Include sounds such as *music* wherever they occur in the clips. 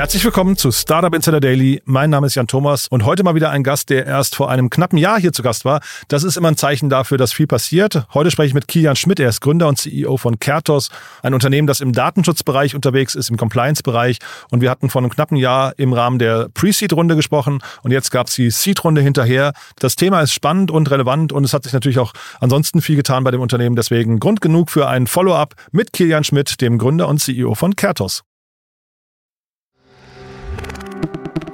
Herzlich willkommen zu Startup Insider Daily. Mein Name ist Jan Thomas und heute mal wieder ein Gast, der erst vor einem knappen Jahr hier zu Gast war. Das ist immer ein Zeichen dafür, dass viel passiert. Heute spreche ich mit Kilian Schmidt. Er ist Gründer und CEO von Kertos, ein Unternehmen, das im Datenschutzbereich unterwegs ist, im Compliance-Bereich. Und wir hatten vor einem knappen Jahr im Rahmen der Pre-Seed-Runde gesprochen und jetzt gab es die Seed-Runde hinterher. Das Thema ist spannend und relevant und es hat sich natürlich auch ansonsten viel getan bei dem Unternehmen. Deswegen Grund genug für ein Follow-up mit Kilian Schmidt, dem Gründer und CEO von Kertos.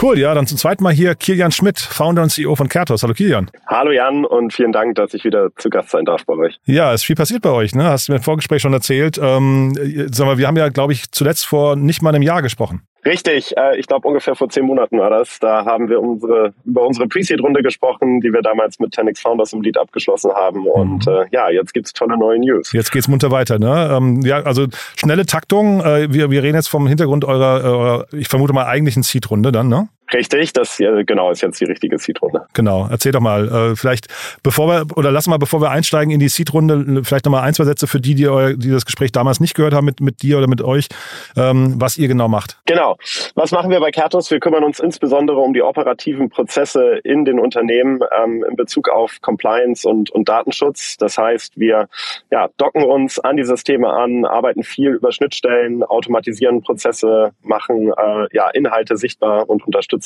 Cool, ja, dann zum zweiten Mal hier Kilian Schmidt, Founder und CEO von Kertos. Hallo Kilian. Hallo Jan und vielen Dank, dass ich wieder zu Gast sein darf bei euch. Ja, ist viel passiert bei euch, ne? Hast du mir im Vorgespräch schon erzählt. Ähm, sag mal, wir haben ja, glaube ich, zuletzt vor nicht mal einem Jahr gesprochen. Richtig, äh, ich glaube ungefähr vor zehn Monaten war das. Da haben wir unsere, über unsere Pre-Seed-Runde gesprochen, die wir damals mit 10x Founders im Lead abgeschlossen haben. Und Mhm. äh, ja, jetzt gibt's tolle neue News. Jetzt geht's munter weiter, ne? Ähm, ja, also schnelle Taktung. Äh, wir, wir reden jetzt vom Hintergrund eurer, eurer ich vermute mal, eigentlichen Seed-Runde dann, ne? Richtig, das ja, genau ist jetzt die richtige Seed-Runde. Genau. Erzähl doch mal, äh, vielleicht, bevor wir, oder lass mal, bevor wir einsteigen in die Seed-Runde, vielleicht nochmal ein, zwei Sätze für die, die, eu, die das Gespräch damals nicht gehört haben mit, mit dir oder mit euch, ähm, was ihr genau macht. Genau. Was machen wir bei Kertos? Wir kümmern uns insbesondere um die operativen Prozesse in den Unternehmen ähm, in Bezug auf Compliance und, und Datenschutz. Das heißt, wir ja, docken uns an die Systeme an, arbeiten viel über Schnittstellen, automatisieren Prozesse, machen äh, ja, Inhalte sichtbar und unterstützen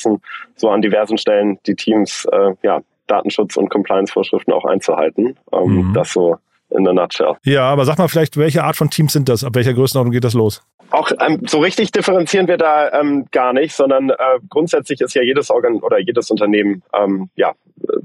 so an diversen Stellen die Teams, äh, ja, Datenschutz- und Compliance-Vorschriften auch einzuhalten. Ähm, Mhm. Das so in der Nutshell. Ja, aber sag mal vielleicht, welche Art von Teams sind das? Ab welcher Größenordnung geht das los? Auch ähm, so richtig differenzieren wir da ähm, gar nicht, sondern äh, grundsätzlich ist ja jedes Organ oder jedes Unternehmen ähm, ja äh,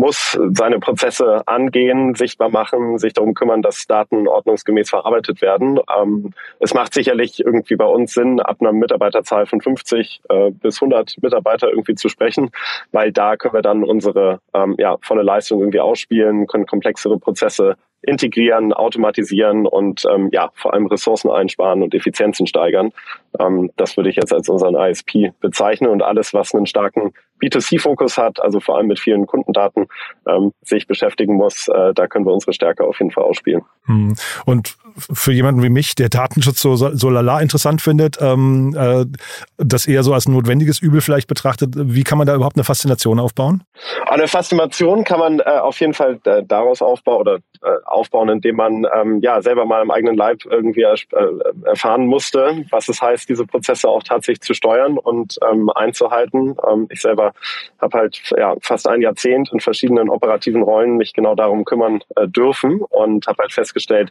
muss seine Prozesse angehen, sichtbar machen, sich darum kümmern, dass Daten ordnungsgemäß verarbeitet werden. Ähm, es macht sicherlich irgendwie bei uns Sinn, ab einer Mitarbeiterzahl von 50 äh, bis 100 Mitarbeiter irgendwie zu sprechen, weil da können wir dann unsere ähm, ja, volle Leistung irgendwie ausspielen, können komplexere Prozesse uh, integrieren, automatisieren und ähm, ja, vor allem Ressourcen einsparen und Effizienzen steigern. Ähm, das würde ich jetzt als unseren ISP bezeichnen und alles, was einen starken B2C-Fokus hat, also vor allem mit vielen Kundendaten ähm, sich beschäftigen muss, äh, da können wir unsere Stärke auf jeden Fall ausspielen. Hm. Und für jemanden wie mich, der Datenschutz so, so lala interessant findet, ähm, äh, das eher so als notwendiges Übel vielleicht betrachtet, wie kann man da überhaupt eine Faszination aufbauen? Eine Faszination kann man äh, auf jeden Fall äh, daraus aufbauen oder äh, aufbauen, indem man ähm, ja selber mal im eigenen Leib irgendwie äh, erfahren musste, was es heißt, diese Prozesse auch tatsächlich zu steuern und ähm, einzuhalten. Ähm, ich selber habe halt ja, fast ein Jahrzehnt in verschiedenen operativen Rollen mich genau darum kümmern äh, dürfen und habe halt festgestellt,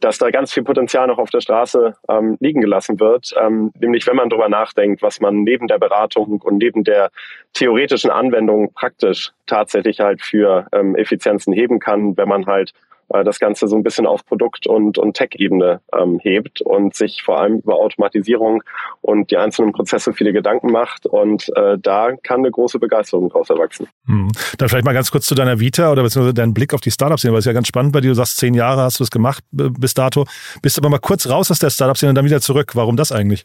dass da ganz viel Potenzial noch auf der Straße ähm, liegen gelassen wird. Ähm, nämlich wenn man darüber nachdenkt, was man neben der Beratung und neben der theoretischen Anwendung praktisch tatsächlich halt für ähm, Effizienzen heben kann, wenn man halt äh, das Ganze so ein bisschen auf Produkt- und, und Tech-Ebene ähm, hebt und sich vor allem über Automatisierung und die einzelnen Prozesse viele Gedanken macht. Und äh, da kann eine große Begeisterung daraus erwachsen. Hm. Dann vielleicht mal ganz kurz zu deiner Vita oder beziehungsweise deinen Blick auf die Startup-Szene, weil es ja ganz spannend bei dir. Du sagst, zehn Jahre hast du es gemacht bis dato. Bist aber mal kurz raus aus der Startup-Szene und dann wieder zurück. Warum das eigentlich?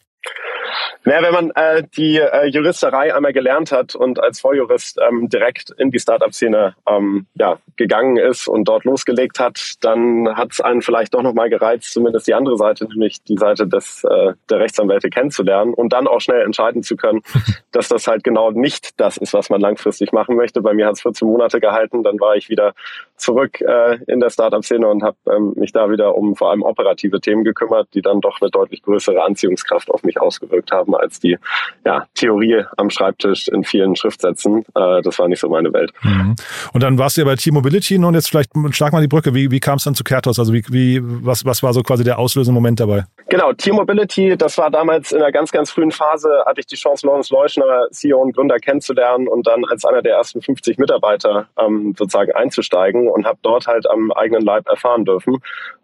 Naja, wenn man äh, die äh, Juristerei einmal gelernt hat und als Volljurist ähm, direkt in die Startup-Szene ähm, ja, gegangen ist und dort losgelegt hat, dann hat es einen vielleicht doch nochmal gereizt, zumindest die andere Seite, nämlich die Seite des, äh, der Rechtsanwälte kennenzulernen und dann auch schnell entscheiden zu können, *laughs* dass das halt genau nicht das ist, was man langfristig machen möchte. Bei mir hat es 14 Monate gehalten, dann war ich wieder zurück äh, in der Startup-Szene und habe ähm, mich da wieder um vor allem operative Themen gekümmert, die dann doch eine deutlich größere Anziehungskraft auf mich ausgewirkt haben als die ja, Theorie am Schreibtisch in vielen Schriftsätzen. Äh, das war nicht so meine Welt. Mhm. Und dann warst du ja bei T-Mobility und jetzt vielleicht schlag mal die Brücke. Wie, wie kam es dann zu Kertos? Also wie, wie, was, was war so quasi der auslösende Moment dabei? Genau, T-Mobility, das war damals in einer ganz, ganz frühen Phase, hatte ich die Chance, Lawrence Leuschner, CEO und Gründer kennenzulernen und dann als einer der ersten 50 Mitarbeiter ähm, sozusagen einzusteigen und habe dort halt am eigenen Leib erfahren dürfen,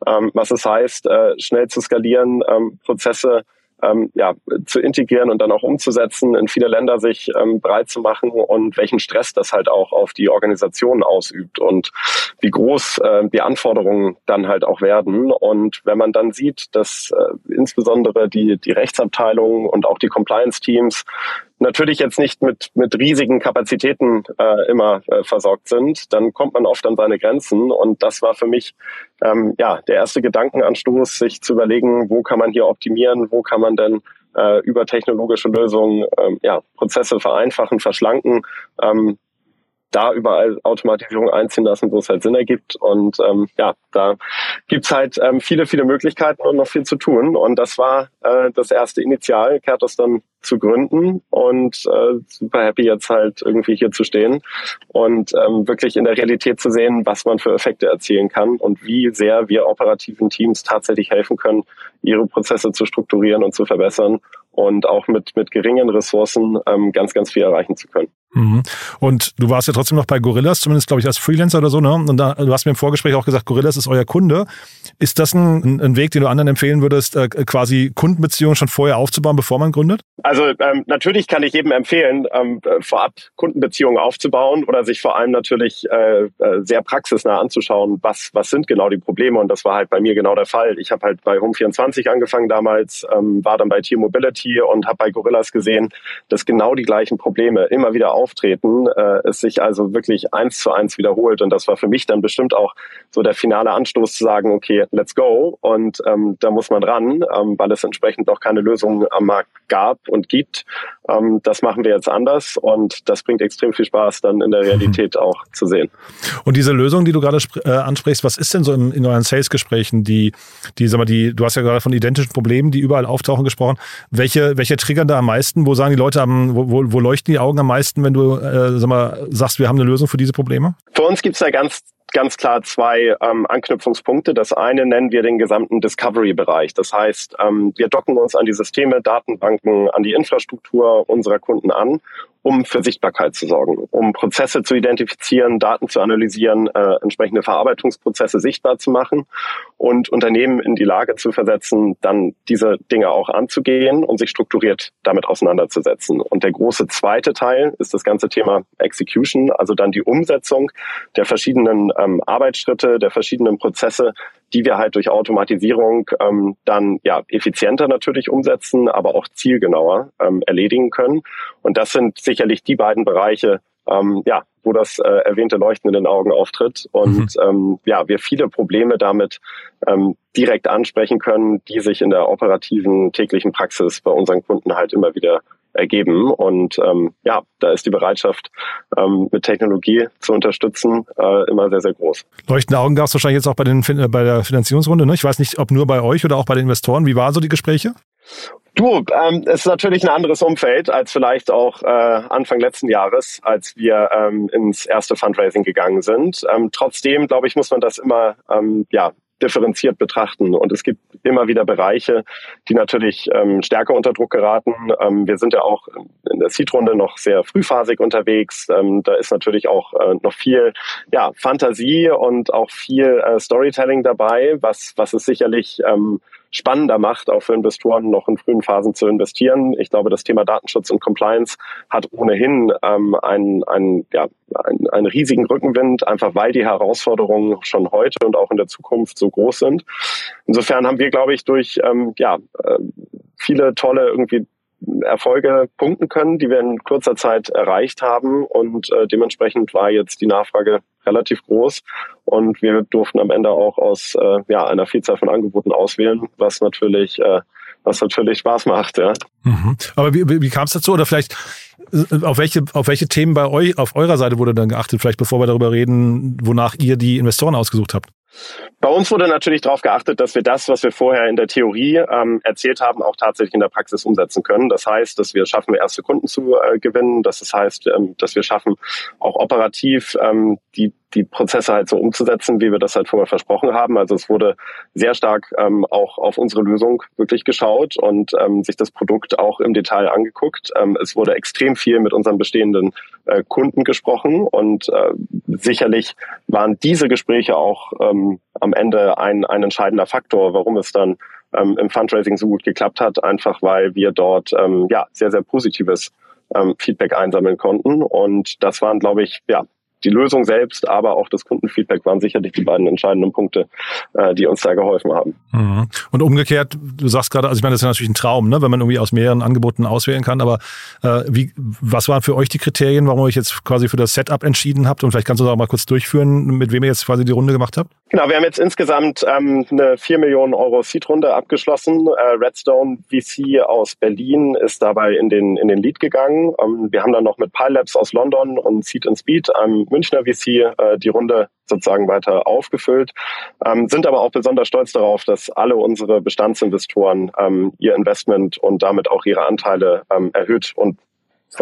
ähm, was es heißt, äh, schnell zu skalieren, ähm, Prozesse ähm, ja, zu integrieren und dann auch umzusetzen, in viele Länder sich ähm, breit zu machen und welchen Stress das halt auch auf die Organisation ausübt und wie groß äh, die Anforderungen dann halt auch werden. Und wenn man dann sieht, dass äh, insbesondere die, die Rechtsabteilung und auch die Compliance-Teams natürlich jetzt nicht mit, mit riesigen Kapazitäten äh, immer äh, versorgt sind, dann kommt man oft an seine Grenzen. Und das war für mich ähm, ja der erste Gedankenanstoß, sich zu überlegen, wo kann man hier optimieren, wo kann man denn äh, über technologische Lösungen ähm, ja, Prozesse vereinfachen, verschlanken. Ähm, da überall Automatisierung einziehen lassen, wo es halt Sinn ergibt. Und ähm, ja, da gibt's halt ähm, viele, viele Möglichkeiten und noch viel zu tun. Und das war äh, das erste Initial, Kertos dann zu gründen und äh, super happy jetzt halt irgendwie hier zu stehen und ähm, wirklich in der Realität zu sehen, was man für Effekte erzielen kann und wie sehr wir operativen Teams tatsächlich helfen können, ihre Prozesse zu strukturieren und zu verbessern und auch mit, mit geringen Ressourcen ähm, ganz, ganz viel erreichen zu können. Mhm. Und du warst ja trotzdem noch bei Gorillas, zumindest glaube ich als Freelancer oder so, ne? Und da, du hast mir im Vorgespräch auch gesagt, Gorillas ist euer Kunde. Ist das ein, ein Weg, den du anderen empfehlen würdest, äh, quasi Kundenbeziehungen schon vorher aufzubauen, bevor man gründet? Also ähm, natürlich kann ich jedem empfehlen, ähm, vorab Kundenbeziehungen aufzubauen oder sich vor allem natürlich äh, äh, sehr praxisnah anzuschauen, was, was sind genau die Probleme. Und das war halt bei mir genau der Fall. Ich habe halt bei Home24 angefangen damals, ähm, war dann bei T-Mobility und habe bei Gorillas gesehen, dass genau die gleichen Probleme immer wieder auftreten, äh, es sich also wirklich eins zu eins wiederholt. Und das war für mich dann bestimmt auch so der finale Anstoß zu sagen, okay, let's go. Und ähm, da muss man ran, ähm, weil es entsprechend noch keine Lösung am Markt gab und gibt. Ähm, das machen wir jetzt anders und das bringt extrem viel Spaß, dann in der *laughs* Realität mhm. auch zu sehen. Und diese Lösung, die du gerade äh, ansprichst, was ist denn so in, in euren Sales-Gesprächen, die, die, sag mal, die, du hast ja gerade von identischen Problemen, die überall auftauchen, gesprochen. Welche, welche triggern da am meisten? Wo sagen die Leute, am, wo, wo, wo leuchten die Augen am meisten, wenn du äh, sag mal, sagst, wir haben eine Lösung für diese Probleme? Für uns gibt es da ganz ganz klar zwei ähm, Anknüpfungspunkte. Das eine nennen wir den gesamten Discovery-Bereich. Das heißt, ähm, wir docken uns an die Systeme, Datenbanken, an die Infrastruktur unserer Kunden an um für Sichtbarkeit zu sorgen, um Prozesse zu identifizieren, Daten zu analysieren, äh, entsprechende Verarbeitungsprozesse sichtbar zu machen und Unternehmen in die Lage zu versetzen, dann diese Dinge auch anzugehen und sich strukturiert damit auseinanderzusetzen. Und der große zweite Teil ist das ganze Thema Execution, also dann die Umsetzung der verschiedenen ähm, Arbeitsschritte, der verschiedenen Prozesse, die wir halt durch Automatisierung ähm, dann ja effizienter natürlich umsetzen, aber auch zielgenauer ähm, erledigen können. Und das sind sicherlich die beiden Bereiche, ähm, ja, wo das äh, erwähnte Leuchten in den Augen auftritt und mhm. ähm, ja, wir viele Probleme damit ähm, direkt ansprechen können, die sich in der operativen täglichen Praxis bei unseren Kunden halt immer wieder ergeben. Und ähm, ja, da ist die Bereitschaft, ähm, mit Technologie zu unterstützen, äh, immer sehr, sehr groß. Leuchtende Augen gab es wahrscheinlich jetzt auch bei, den, bei der Finanzierungsrunde. Ne? Ich weiß nicht, ob nur bei euch oder auch bei den Investoren. Wie waren so die Gespräche? Du, ähm, es ist natürlich ein anderes Umfeld als vielleicht auch äh, Anfang letzten Jahres, als wir ähm, ins erste Fundraising gegangen sind. Ähm, trotzdem, glaube ich, muss man das immer ähm, ja, differenziert betrachten. Und es gibt immer wieder Bereiche, die natürlich ähm, stärker unter Druck geraten. Ähm, wir sind ja auch in der Seed-Runde noch sehr frühphasig unterwegs. Ähm, da ist natürlich auch äh, noch viel ja, Fantasie und auch viel äh, Storytelling dabei, was, was es sicherlich ähm, spannender macht, auch für Investoren noch in frühen Phasen zu investieren. Ich glaube, das Thema Datenschutz und Compliance hat ohnehin ähm, einen, einen, ja, einen, einen riesigen Rückenwind, einfach weil die Herausforderungen schon heute und auch in der Zukunft so groß sind. Insofern haben wir, glaube ich, durch ähm, ja, äh, viele tolle irgendwie Erfolge punkten können, die wir in kurzer Zeit erreicht haben. Und äh, dementsprechend war jetzt die Nachfrage relativ groß. Und wir durften am Ende auch aus äh, ja, einer Vielzahl von Angeboten auswählen, was natürlich, äh, was natürlich Spaß macht. Ja. Mhm. Aber wie, wie, wie kam es dazu? Oder vielleicht äh, auf welche, auf welche Themen bei euch, auf eurer Seite wurde dann geachtet? Vielleicht bevor wir darüber reden, wonach ihr die Investoren ausgesucht habt. Bei uns wurde natürlich darauf geachtet, dass wir das, was wir vorher in der Theorie ähm, erzählt haben, auch tatsächlich in der Praxis umsetzen können. Das heißt, dass wir schaffen, erste Kunden zu äh, gewinnen. Das heißt, ähm, dass wir schaffen, auch operativ ähm, die die Prozesse halt so umzusetzen, wie wir das halt vorher versprochen haben. Also es wurde sehr stark ähm, auch auf unsere Lösung wirklich geschaut und ähm, sich das Produkt auch im Detail angeguckt. Ähm, es wurde extrem viel mit unseren bestehenden äh, Kunden gesprochen und äh, sicherlich waren diese Gespräche auch ähm, am Ende ein, ein entscheidender Faktor, warum es dann ähm, im Fundraising so gut geklappt hat, einfach weil wir dort ähm, ja sehr, sehr positives ähm, Feedback einsammeln konnten. Und das waren, glaube ich, ja, die Lösung selbst, aber auch das Kundenfeedback waren sicherlich die beiden entscheidenden Punkte, äh, die uns da geholfen haben. Mhm. Und umgekehrt, du sagst gerade, also ich meine, das ist ja natürlich ein Traum, ne, wenn man irgendwie aus mehreren Angeboten auswählen kann, aber äh, wie, was waren für euch die Kriterien, warum ihr euch jetzt quasi für das Setup entschieden habt? Und vielleicht kannst du da auch mal kurz durchführen, mit wem ihr jetzt quasi die Runde gemacht habt? Genau, wir haben jetzt insgesamt ähm, eine 4 Millionen Euro Seed-Runde abgeschlossen. Äh, Redstone VC aus Berlin ist dabei in den, in den Lead gegangen. Ähm, wir haben dann noch mit Pi Labs aus London und Seed and Speed, einem Münchner VC, äh, die Runde sozusagen weiter aufgefüllt, ähm, sind aber auch besonders stolz darauf, dass alle unsere Bestandsinvestoren ähm, ihr Investment und damit auch ihre Anteile ähm, erhöht und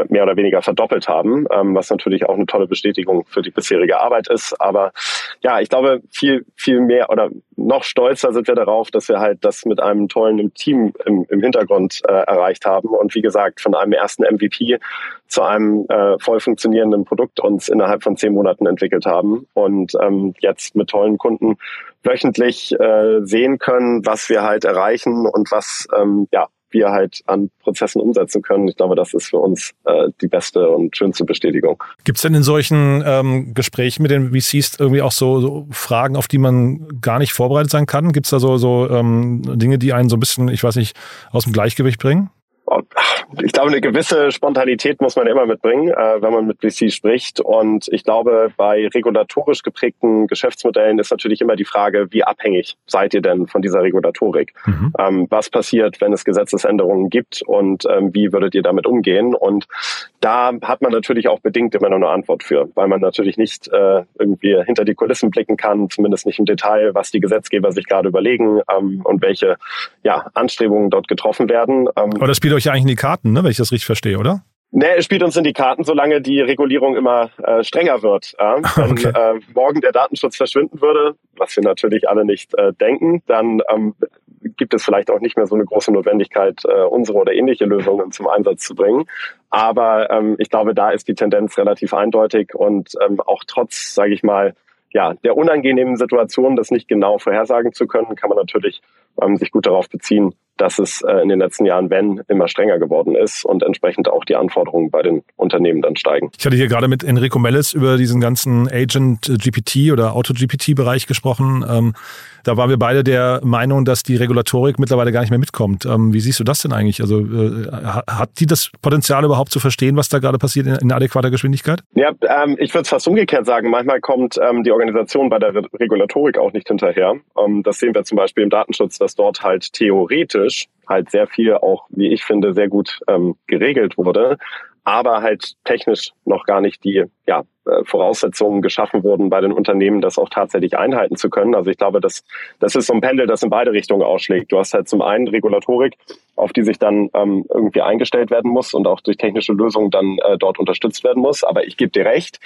mehr oder weniger verdoppelt haben, ähm, was natürlich auch eine tolle Bestätigung für die bisherige Arbeit ist. Aber ja, ich glaube, viel, viel mehr oder noch stolzer sind wir darauf, dass wir halt das mit einem tollen Team im, im Hintergrund äh, erreicht haben und wie gesagt, von einem ersten MVP zu einem äh, voll funktionierenden Produkt uns innerhalb von zehn Monaten entwickelt haben und ähm, jetzt mit tollen Kunden wöchentlich äh, sehen können, was wir halt erreichen und was ähm, ja wir halt an Prozessen umsetzen können. Ich glaube, das ist für uns äh, die beste und schönste Bestätigung. Gibt es denn in solchen ähm, Gesprächen mit den VCs irgendwie auch so, so, Fragen, auf die man gar nicht vorbereitet sein kann? Gibt es da so, so ähm, Dinge, die einen so ein bisschen, ich weiß nicht, aus dem Gleichgewicht bringen? Ich glaube, eine gewisse Spontanität muss man immer mitbringen, äh, wenn man mit VC spricht. Und ich glaube, bei regulatorisch geprägten Geschäftsmodellen ist natürlich immer die Frage, wie abhängig seid ihr denn von dieser Regulatorik? Mhm. Ähm, was passiert, wenn es Gesetzesänderungen gibt und ähm, wie würdet ihr damit umgehen? Und da hat man natürlich auch bedingt immer noch eine Antwort für, weil man natürlich nicht äh, irgendwie hinter die Kulissen blicken kann, zumindest nicht im Detail, was die Gesetzgeber sich gerade überlegen ähm, und welche ja, Anstrebungen dort getroffen werden. Ähm, Aber das spielt euch ja eigentlich in die Karten, ne, wenn ich das richtig verstehe, oder? Nee, es spielt uns in die Karten, solange die Regulierung immer äh, strenger wird. Ja? *laughs* Wenn okay. äh, morgen der Datenschutz verschwinden würde, was wir natürlich alle nicht äh, denken, dann ähm, gibt es vielleicht auch nicht mehr so eine große Notwendigkeit, äh, unsere oder ähnliche Lösungen zum Einsatz zu bringen. Aber ähm, ich glaube, da ist die Tendenz relativ eindeutig und ähm, auch trotz, sage ich mal, ja, der unangenehmen Situation, das nicht genau vorhersagen zu können, kann man natürlich ähm, sich gut darauf beziehen, dass es äh, in den letzten Jahren, wenn, immer strenger geworden ist und entsprechend auch die Anforderungen bei den Unternehmen dann steigen. Ich hatte hier gerade mit Enrico Mellis über diesen ganzen Agent GPT oder Auto GPT Bereich gesprochen. Ähm, da waren wir beide der Meinung, dass die Regulatorik mittlerweile gar nicht mehr mitkommt. Ähm, wie siehst du das denn eigentlich? Also äh, hat die das Potenzial überhaupt zu verstehen, was da gerade passiert in, in adäquater Geschwindigkeit? Ja, ähm, ich würde es fast umgekehrt sagen. Manchmal kommt ähm, die Organisation bei der Re Regulatorik auch nicht hinterher. Ähm, das sehen wir zum Beispiel im Datenschutz, dass dort halt theoretisch halt sehr viel auch, wie ich finde, sehr gut ähm, geregelt wurde, aber halt technisch noch gar nicht die ja, Voraussetzungen geschaffen wurden bei den Unternehmen, das auch tatsächlich einhalten zu können. Also ich glaube, das, das ist so ein Pendel, das in beide Richtungen ausschlägt. Du hast halt zum einen Regulatorik, auf die sich dann ähm, irgendwie eingestellt werden muss und auch durch technische Lösungen dann äh, dort unterstützt werden muss. Aber ich gebe dir recht,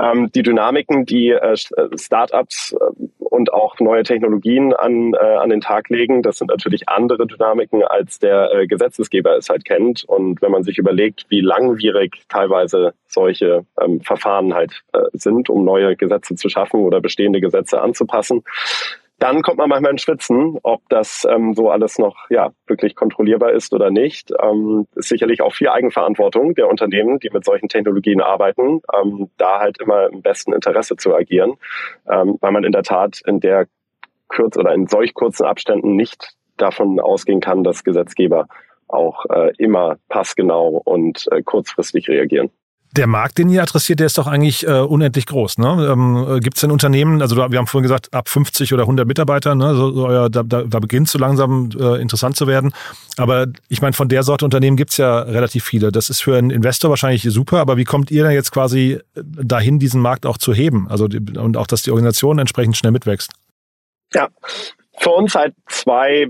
ähm, die Dynamiken, die äh, äh Startups äh, und auch neue Technologien an, äh, an den Tag legen, das sind natürlich andere Dynamiken, als der äh, Gesetzesgeber es halt kennt. Und wenn man sich überlegt, wie langwierig teilweise solche ähm, Verfahren halt äh, sind, um neue Gesetze zu schaffen oder bestehende Gesetze anzupassen, dann kommt man manchmal in Schwitzen, ob das ähm, so alles noch ja wirklich kontrollierbar ist oder nicht. Ähm, ist sicherlich auch viel Eigenverantwortung der Unternehmen, die mit solchen Technologien arbeiten, ähm, da halt immer im besten Interesse zu agieren, ähm, weil man in der Tat in der Kürze oder in solch kurzen Abständen nicht davon ausgehen kann, dass Gesetzgeber auch äh, immer passgenau und äh, kurzfristig reagieren. Der Markt, den ihr adressiert, der ist doch eigentlich äh, unendlich groß. Ne? Ähm, Gibt es denn Unternehmen, also wir haben vorhin gesagt, ab 50 oder 100 Mitarbeiter, ne? so, so, ja, da, da, da beginnt so langsam äh, interessant zu werden. Aber ich meine, von der Sorte Unternehmen gibt's ja relativ viele. Das ist für einen Investor wahrscheinlich super, aber wie kommt ihr denn jetzt quasi dahin, diesen Markt auch zu heben? Also und auch, dass die Organisation entsprechend schnell mitwächst? Ja, für uns halt zwei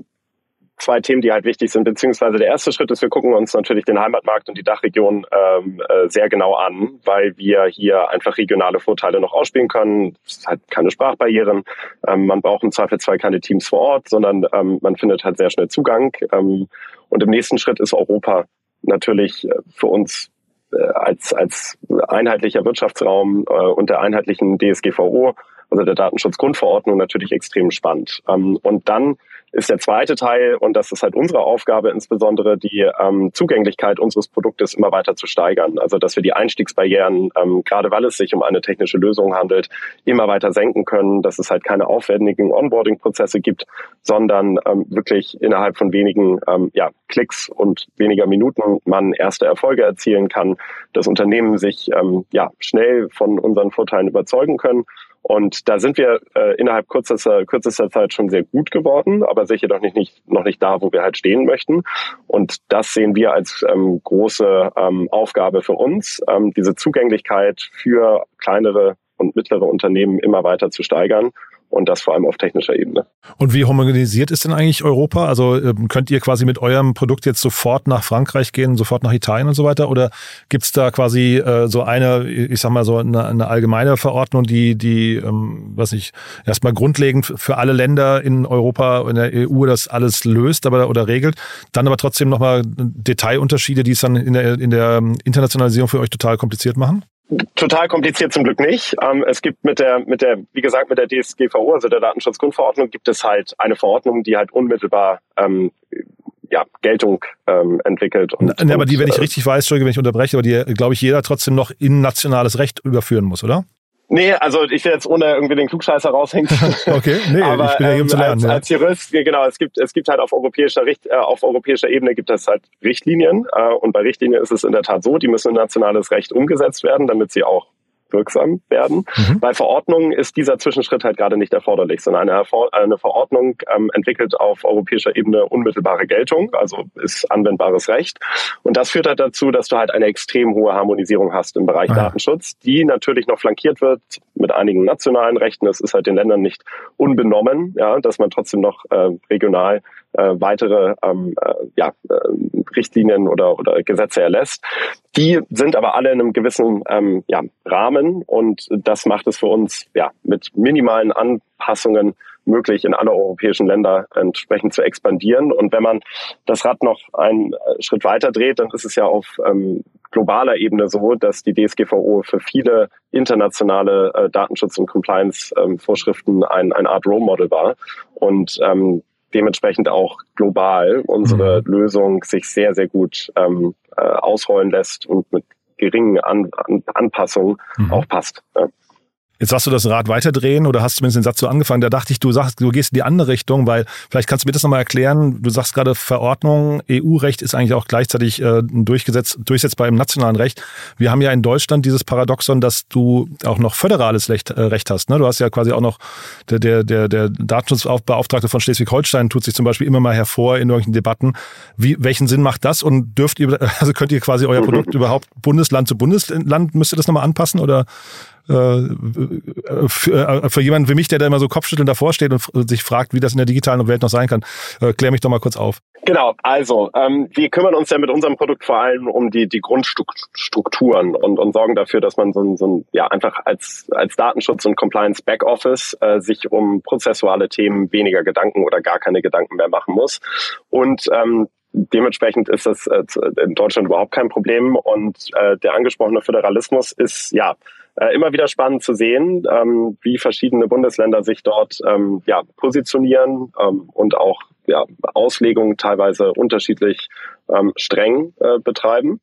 zwei Themen, die halt wichtig sind, beziehungsweise der erste Schritt ist, wir gucken uns natürlich den Heimatmarkt und die Dachregion ähm, äh, sehr genau an, weil wir hier einfach regionale Vorteile noch ausspielen können. Es hat keine Sprachbarrieren, ähm, man braucht im Zweifelsfall keine Teams vor Ort, sondern ähm, man findet halt sehr schnell Zugang. Ähm, und im nächsten Schritt ist Europa natürlich äh, für uns äh, als, als einheitlicher Wirtschaftsraum äh, und der einheitlichen DSGVO, also der Datenschutzgrundverordnung, natürlich extrem spannend. Ähm, und dann ist der zweite Teil, und das ist halt unsere Aufgabe insbesondere, die ähm, Zugänglichkeit unseres Produktes immer weiter zu steigern. Also dass wir die Einstiegsbarrieren, ähm, gerade weil es sich um eine technische Lösung handelt, immer weiter senken können, dass es halt keine aufwendigen Onboarding-Prozesse gibt, sondern ähm, wirklich innerhalb von wenigen ähm, ja, Klicks und weniger Minuten man erste Erfolge erzielen kann, dass Unternehmen sich ähm, ja, schnell von unseren Vorteilen überzeugen können und da sind wir äh, innerhalb kürzester, kürzester Zeit schon sehr gut geworden, aber sicher doch nicht, nicht, noch nicht da, wo wir halt stehen möchten. Und das sehen wir als ähm, große ähm, Aufgabe für uns, ähm, diese Zugänglichkeit für kleinere und mittlere Unternehmen immer weiter zu steigern und das vor allem auf technischer Ebene. Und wie homogenisiert ist denn eigentlich Europa? Also ähm, könnt ihr quasi mit eurem Produkt jetzt sofort nach Frankreich gehen, sofort nach Italien und so weiter? Oder gibt es da quasi äh, so eine, ich sag mal so eine, eine allgemeine Verordnung, die, die, ähm, was ich, erstmal grundlegend für alle Länder in Europa, in der EU das alles löst aber, oder regelt, dann aber trotzdem nochmal Detailunterschiede, die es dann in der, in der Internationalisierung für euch total kompliziert machen? Total kompliziert zum Glück nicht. Ähm, es gibt mit der, mit der, wie gesagt, mit der DSGVO, also der Datenschutzgrundverordnung, gibt es halt eine Verordnung, die halt unmittelbar ähm, ja, Geltung ähm, entwickelt. Und, ja, aber die, wenn ich äh, richtig weiß, Entschuldige, wenn ich unterbreche, aber die, glaube ich, jeder trotzdem noch in nationales Recht überführen muss, oder? Nee, also ich will jetzt ohne irgendwie den Klugscheißer raushängen. *laughs* okay, nee, *laughs* aber, ich bin ja hier um zu lernen. Als, ja. als Jurist, genau, es gibt, es gibt halt auf europäischer, Richt, äh, auf europäischer Ebene gibt es halt Richtlinien äh, und bei Richtlinien ist es in der Tat so, die müssen in nationales Recht umgesetzt werden, damit sie auch wirksam werden. Mhm. Bei Verordnungen ist dieser Zwischenschritt halt gerade nicht erforderlich, sondern eine, eine Verordnung ähm, entwickelt auf europäischer Ebene unmittelbare Geltung, also ist anwendbares Recht. Und das führt halt dazu, dass du halt eine extrem hohe Harmonisierung hast im Bereich ah. Datenschutz, die natürlich noch flankiert wird mit einigen nationalen Rechten. Es ist halt den Ländern nicht unbenommen, ja, dass man trotzdem noch äh, regional äh, weitere ähm, äh, ja, äh, Richtlinien oder, oder Gesetze erlässt. Die sind aber alle in einem gewissen ähm, ja, Rahmen und das macht es für uns ja, mit minimalen Anpassungen möglich, in alle europäischen Länder entsprechend zu expandieren. Und wenn man das Rad noch einen äh, Schritt weiter dreht, dann ist es ja auf ähm, globaler Ebene so, dass die DSGVO für viele internationale äh, Datenschutz- und Compliance-Vorschriften ähm, ein, eine Art Role Model war. Und ähm, dementsprechend auch global unsere mhm. Lösung sich sehr, sehr gut ähm, äh, ausrollen lässt und mit geringen An An Anpassungen mhm. auch passt. Ja. Jetzt sagst du das Rad weiterdrehen oder hast zumindest den Satz so angefangen. Da dachte ich, du sagst, du gehst in die andere Richtung, weil vielleicht kannst du mir das nochmal erklären. Du sagst gerade Verordnung, EU-Recht ist eigentlich auch gleichzeitig äh, durchgesetzt, durchsetzbar im nationalen Recht. Wir haben ja in Deutschland dieses Paradoxon, dass du auch noch föderales Recht, äh, Recht hast. Ne? Du hast ja quasi auch noch, der, der, der, der Datenschutzbeauftragte von Schleswig-Holstein tut sich zum Beispiel immer mal hervor in irgendwelchen Debatten. Wie, welchen Sinn macht das und dürft ihr, *laughs* also könnt ihr quasi euer Produkt überhaupt Bundesland zu Bundesland, müsst ihr das nochmal anpassen oder für, äh, für jemanden wie mich, der da immer so kopfschüttelnd davor steht und sich fragt, wie das in der digitalen Welt noch sein kann. Äh, klär mich doch mal kurz auf. Genau, also ähm, wir kümmern uns ja mit unserem Produkt vor allem um die, die Grundstrukturen und, und sorgen dafür, dass man so ein, so ein ja einfach als, als Datenschutz- und Compliance-Backoffice äh, sich um prozessuale Themen weniger Gedanken oder gar keine Gedanken mehr machen muss. Und ähm, dementsprechend ist das äh, in Deutschland überhaupt kein Problem. Und äh, der angesprochene Föderalismus ist ja äh, immer wieder spannend zu sehen, ähm, wie verschiedene Bundesländer sich dort ähm, ja, positionieren ähm, und auch ja, Auslegungen teilweise unterschiedlich ähm, streng äh, betreiben.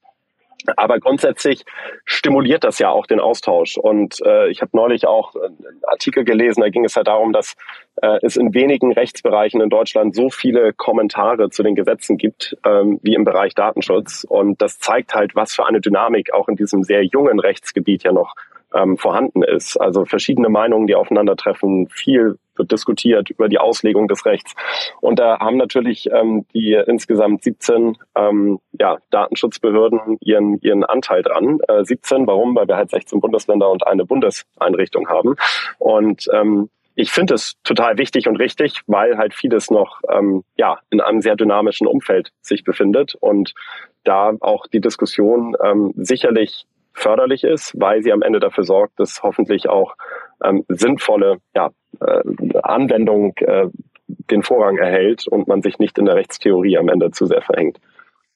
Aber grundsätzlich stimuliert das ja auch den Austausch. Und äh, ich habe neulich auch einen Artikel gelesen, da ging es ja darum, dass äh, es in wenigen Rechtsbereichen in Deutschland so viele Kommentare zu den Gesetzen gibt, ähm, wie im Bereich Datenschutz. Und das zeigt halt, was für eine Dynamik auch in diesem sehr jungen Rechtsgebiet ja noch ähm, vorhanden ist. Also verschiedene Meinungen, die aufeinandertreffen, viel wird diskutiert über die Auslegung des Rechts. Und da haben natürlich ähm, die insgesamt 17 ähm, ja, Datenschutzbehörden ihren, ihren Anteil dran. Äh, 17, warum? Weil wir halt 16 Bundesländer und eine Bundeseinrichtung haben. Und ähm, ich finde es total wichtig und richtig, weil halt vieles noch ähm, ja in einem sehr dynamischen Umfeld sich befindet und da auch die Diskussion ähm, sicherlich förderlich ist, weil sie am Ende dafür sorgt, dass hoffentlich auch ähm, sinnvolle ja, äh, Anwendung äh, den Vorrang erhält und man sich nicht in der Rechtstheorie am Ende zu sehr verhängt.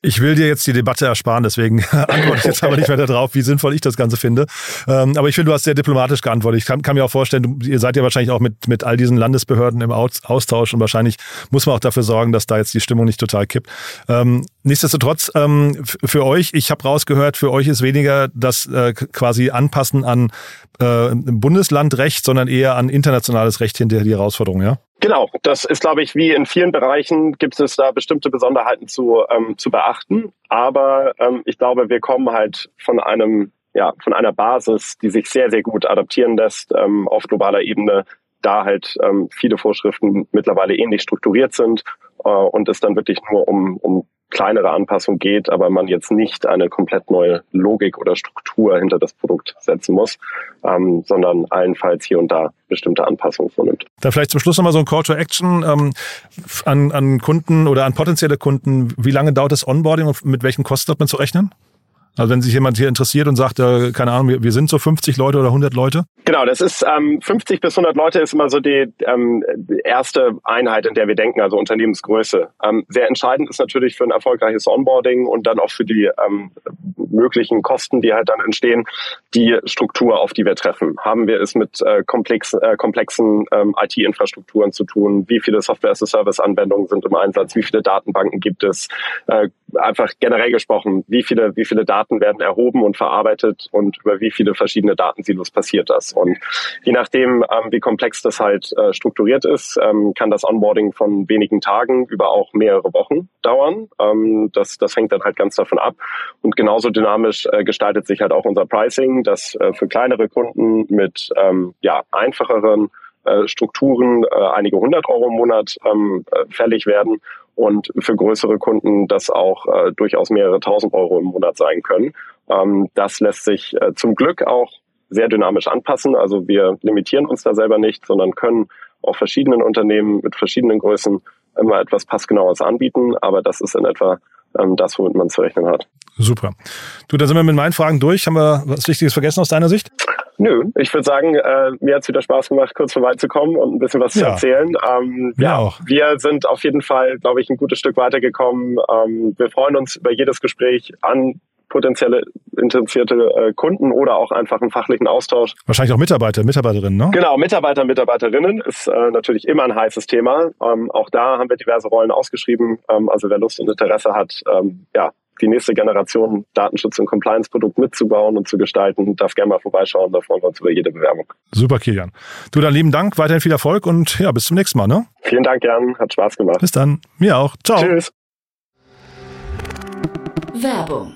Ich will dir jetzt die Debatte ersparen, deswegen *laughs* antworte ich jetzt aber nicht weiter drauf, wie sinnvoll ich das Ganze finde. Ähm, aber ich finde, du hast sehr diplomatisch geantwortet. Ich kann, kann, mir auch vorstellen, ihr seid ja wahrscheinlich auch mit, mit all diesen Landesbehörden im Austausch und wahrscheinlich muss man auch dafür sorgen, dass da jetzt die Stimmung nicht total kippt. Ähm, nichtsdestotrotz, ähm, für euch, ich habe rausgehört, für euch ist weniger das äh, quasi Anpassen an äh, Bundeslandrecht, sondern eher an internationales Recht hinter die Herausforderung, ja? Genau, das ist, glaube ich, wie in vielen Bereichen gibt es da bestimmte Besonderheiten zu, ähm, zu beachten. Aber ähm, ich glaube, wir kommen halt von einem, ja, von einer Basis, die sich sehr, sehr gut adaptieren lässt ähm, auf globaler Ebene, da halt ähm, viele Vorschriften mittlerweile ähnlich strukturiert sind äh, und es dann wirklich nur um, um kleinere Anpassung geht, aber man jetzt nicht eine komplett neue Logik oder Struktur hinter das Produkt setzen muss, ähm, sondern allenfalls hier und da bestimmte Anpassungen vornimmt. Dann vielleicht zum Schluss nochmal so ein Call to Action ähm, an, an Kunden oder an potenzielle Kunden. Wie lange dauert das Onboarding und mit welchen Kosten hat man zu rechnen? Also wenn sich jemand hier interessiert und sagt, äh, keine Ahnung, wir, wir, sind so 50 Leute oder 100 Leute? Genau, das ist ähm, 50 bis 100 Leute ist immer so die ähm, erste Einheit, in der wir denken, also Unternehmensgröße. Ähm, sehr entscheidend ist natürlich für ein erfolgreiches Onboarding und dann auch für die ähm, möglichen Kosten, die halt dann entstehen, die Struktur, auf die wir treffen. Haben wir es mit äh, komplex, äh, komplexen ähm, IT-Infrastrukturen zu tun? Wie viele Software-as-a-Service-Anwendungen sind im Einsatz? Wie viele Datenbanken gibt es? Äh, einfach generell gesprochen, wie viele, wie viele Daten Daten werden erhoben und verarbeitet und über wie viele verschiedene Datensilos passiert das. Und je nachdem, ähm, wie komplex das halt äh, strukturiert ist, ähm, kann das Onboarding von wenigen Tagen über auch mehrere Wochen dauern. Ähm, das, das hängt dann halt ganz davon ab. Und genauso dynamisch äh, gestaltet sich halt auch unser Pricing, das äh, für kleinere Kunden mit ähm, ja, einfacheren äh, Strukturen äh, einige hundert Euro im Monat ähm, äh, fällig werden und für größere Kunden das auch äh, durchaus mehrere tausend Euro im Monat sein können. Ähm, das lässt sich äh, zum Glück auch sehr dynamisch anpassen. Also wir limitieren uns da selber nicht, sondern können auch verschiedenen Unternehmen mit verschiedenen Größen immer etwas passgenaues anbieten. Aber das ist in etwa ähm, das, womit man zu rechnen hat. Super. Du, da sind wir mit meinen Fragen durch. Haben wir was Wichtiges vergessen aus deiner Sicht? Nö, ich würde sagen, äh, mir hat's wieder Spaß gemacht, kurz vorbeizukommen und ein bisschen was ja. zu erzählen. Ähm, ja, auch. wir sind auf jeden Fall, glaube ich, ein gutes Stück weitergekommen. Ähm, wir freuen uns über jedes Gespräch an potenzielle interessierte äh, Kunden oder auch einfach einen fachlichen Austausch. Wahrscheinlich auch Mitarbeiter, Mitarbeiterinnen, ne? Genau, Mitarbeiter, Mitarbeiterinnen ist äh, natürlich immer ein heißes Thema. Ähm, auch da haben wir diverse Rollen ausgeschrieben. Ähm, also wer Lust und Interesse hat, ähm, ja, die nächste Generation Datenschutz- und Compliance-Produkt mitzubauen und zu gestalten, darf gerne mal vorbeischauen. Da freuen wir uns über jede Bewerbung. Super, Kilian. Du, dann lieben Dank, weiterhin viel Erfolg und ja, bis zum nächsten Mal. Ne? Vielen Dank, Jan. Hat Spaß gemacht. Bis dann. Mir auch. Ciao. Tschüss. Werbung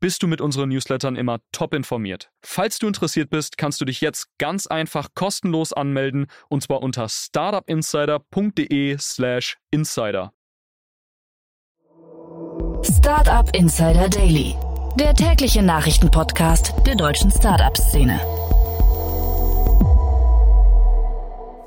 bist du mit unseren Newslettern immer top informiert. Falls du interessiert bist, kannst du dich jetzt ganz einfach kostenlos anmelden und zwar unter startupinsider.de/slash insider. Startup Insider Daily, der tägliche Nachrichtenpodcast der deutschen Startup-Szene.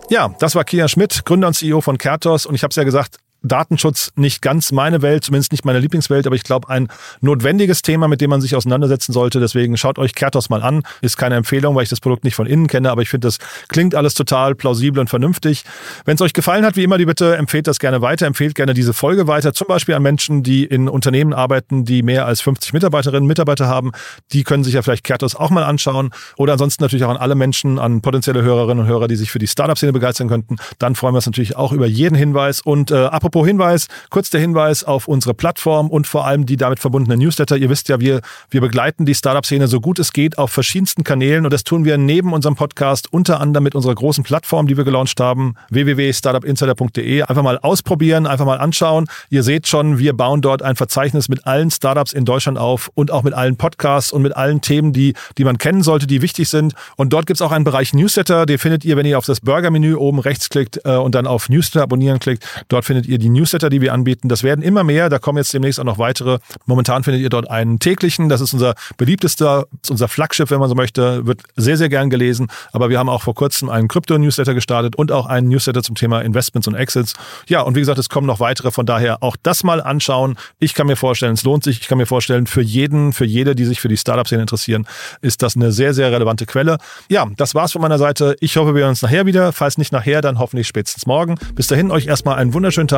Ja, das war Kian Schmidt, Gründer und CEO von Kertos. Und ich habe es ja gesagt, Datenschutz nicht ganz meine Welt, zumindest nicht meine Lieblingswelt, aber ich glaube ein notwendiges Thema, mit dem man sich auseinandersetzen sollte. Deswegen schaut euch Kertos mal an. Ist keine Empfehlung, weil ich das Produkt nicht von innen kenne, aber ich finde, das klingt alles total plausibel und vernünftig. Wenn es euch gefallen hat, wie immer die Bitte, empfehlt das gerne weiter, empfehlt gerne diese Folge weiter, zum Beispiel an Menschen, die in Unternehmen arbeiten, die mehr als 50 Mitarbeiterinnen und Mitarbeiter haben. Die können sich ja vielleicht Kertos auch mal anschauen. Oder ansonsten natürlich auch an alle Menschen, an potenzielle Hörerinnen und Hörer, die sich für die Startup-Szene begeistern könnten. Dann freuen wir uns natürlich auch über jeden Hinweis. Und äh, apropos Hinweis, kurz der Hinweis auf unsere Plattform und vor allem die damit verbundenen Newsletter. Ihr wisst ja, wir, wir begleiten die Startup-Szene so gut es geht auf verschiedensten Kanälen und das tun wir neben unserem Podcast unter anderem mit unserer großen Plattform, die wir gelauncht haben, www.startupinsider.de. Einfach mal ausprobieren, einfach mal anschauen. Ihr seht schon, wir bauen dort ein Verzeichnis mit allen Startups in Deutschland auf und auch mit allen Podcasts und mit allen Themen, die, die man kennen sollte, die wichtig sind. Und dort gibt es auch einen Bereich Newsletter, den findet ihr, wenn ihr auf das Burger-Menü oben rechts klickt äh, und dann auf Newsletter abonnieren klickt. Dort findet ihr die Newsletter, die wir anbieten. Das werden immer mehr, da kommen jetzt demnächst auch noch weitere. Momentan findet ihr dort einen täglichen, das ist unser beliebtester, unser Flaggschiff, wenn man so möchte, wird sehr, sehr gern gelesen. Aber wir haben auch vor kurzem einen Krypto-Newsletter gestartet und auch einen Newsletter zum Thema Investments und Exits. Ja, und wie gesagt, es kommen noch weitere, von daher auch das mal anschauen. Ich kann mir vorstellen, es lohnt sich. Ich kann mir vorstellen, für jeden, für jede, die sich für die Startup-Szene interessieren, ist das eine sehr, sehr relevante Quelle. Ja, das war's von meiner Seite. Ich hoffe, wir hören uns nachher wieder. Falls nicht nachher, dann hoffentlich spätestens morgen. Bis dahin euch erstmal einen wunderschönen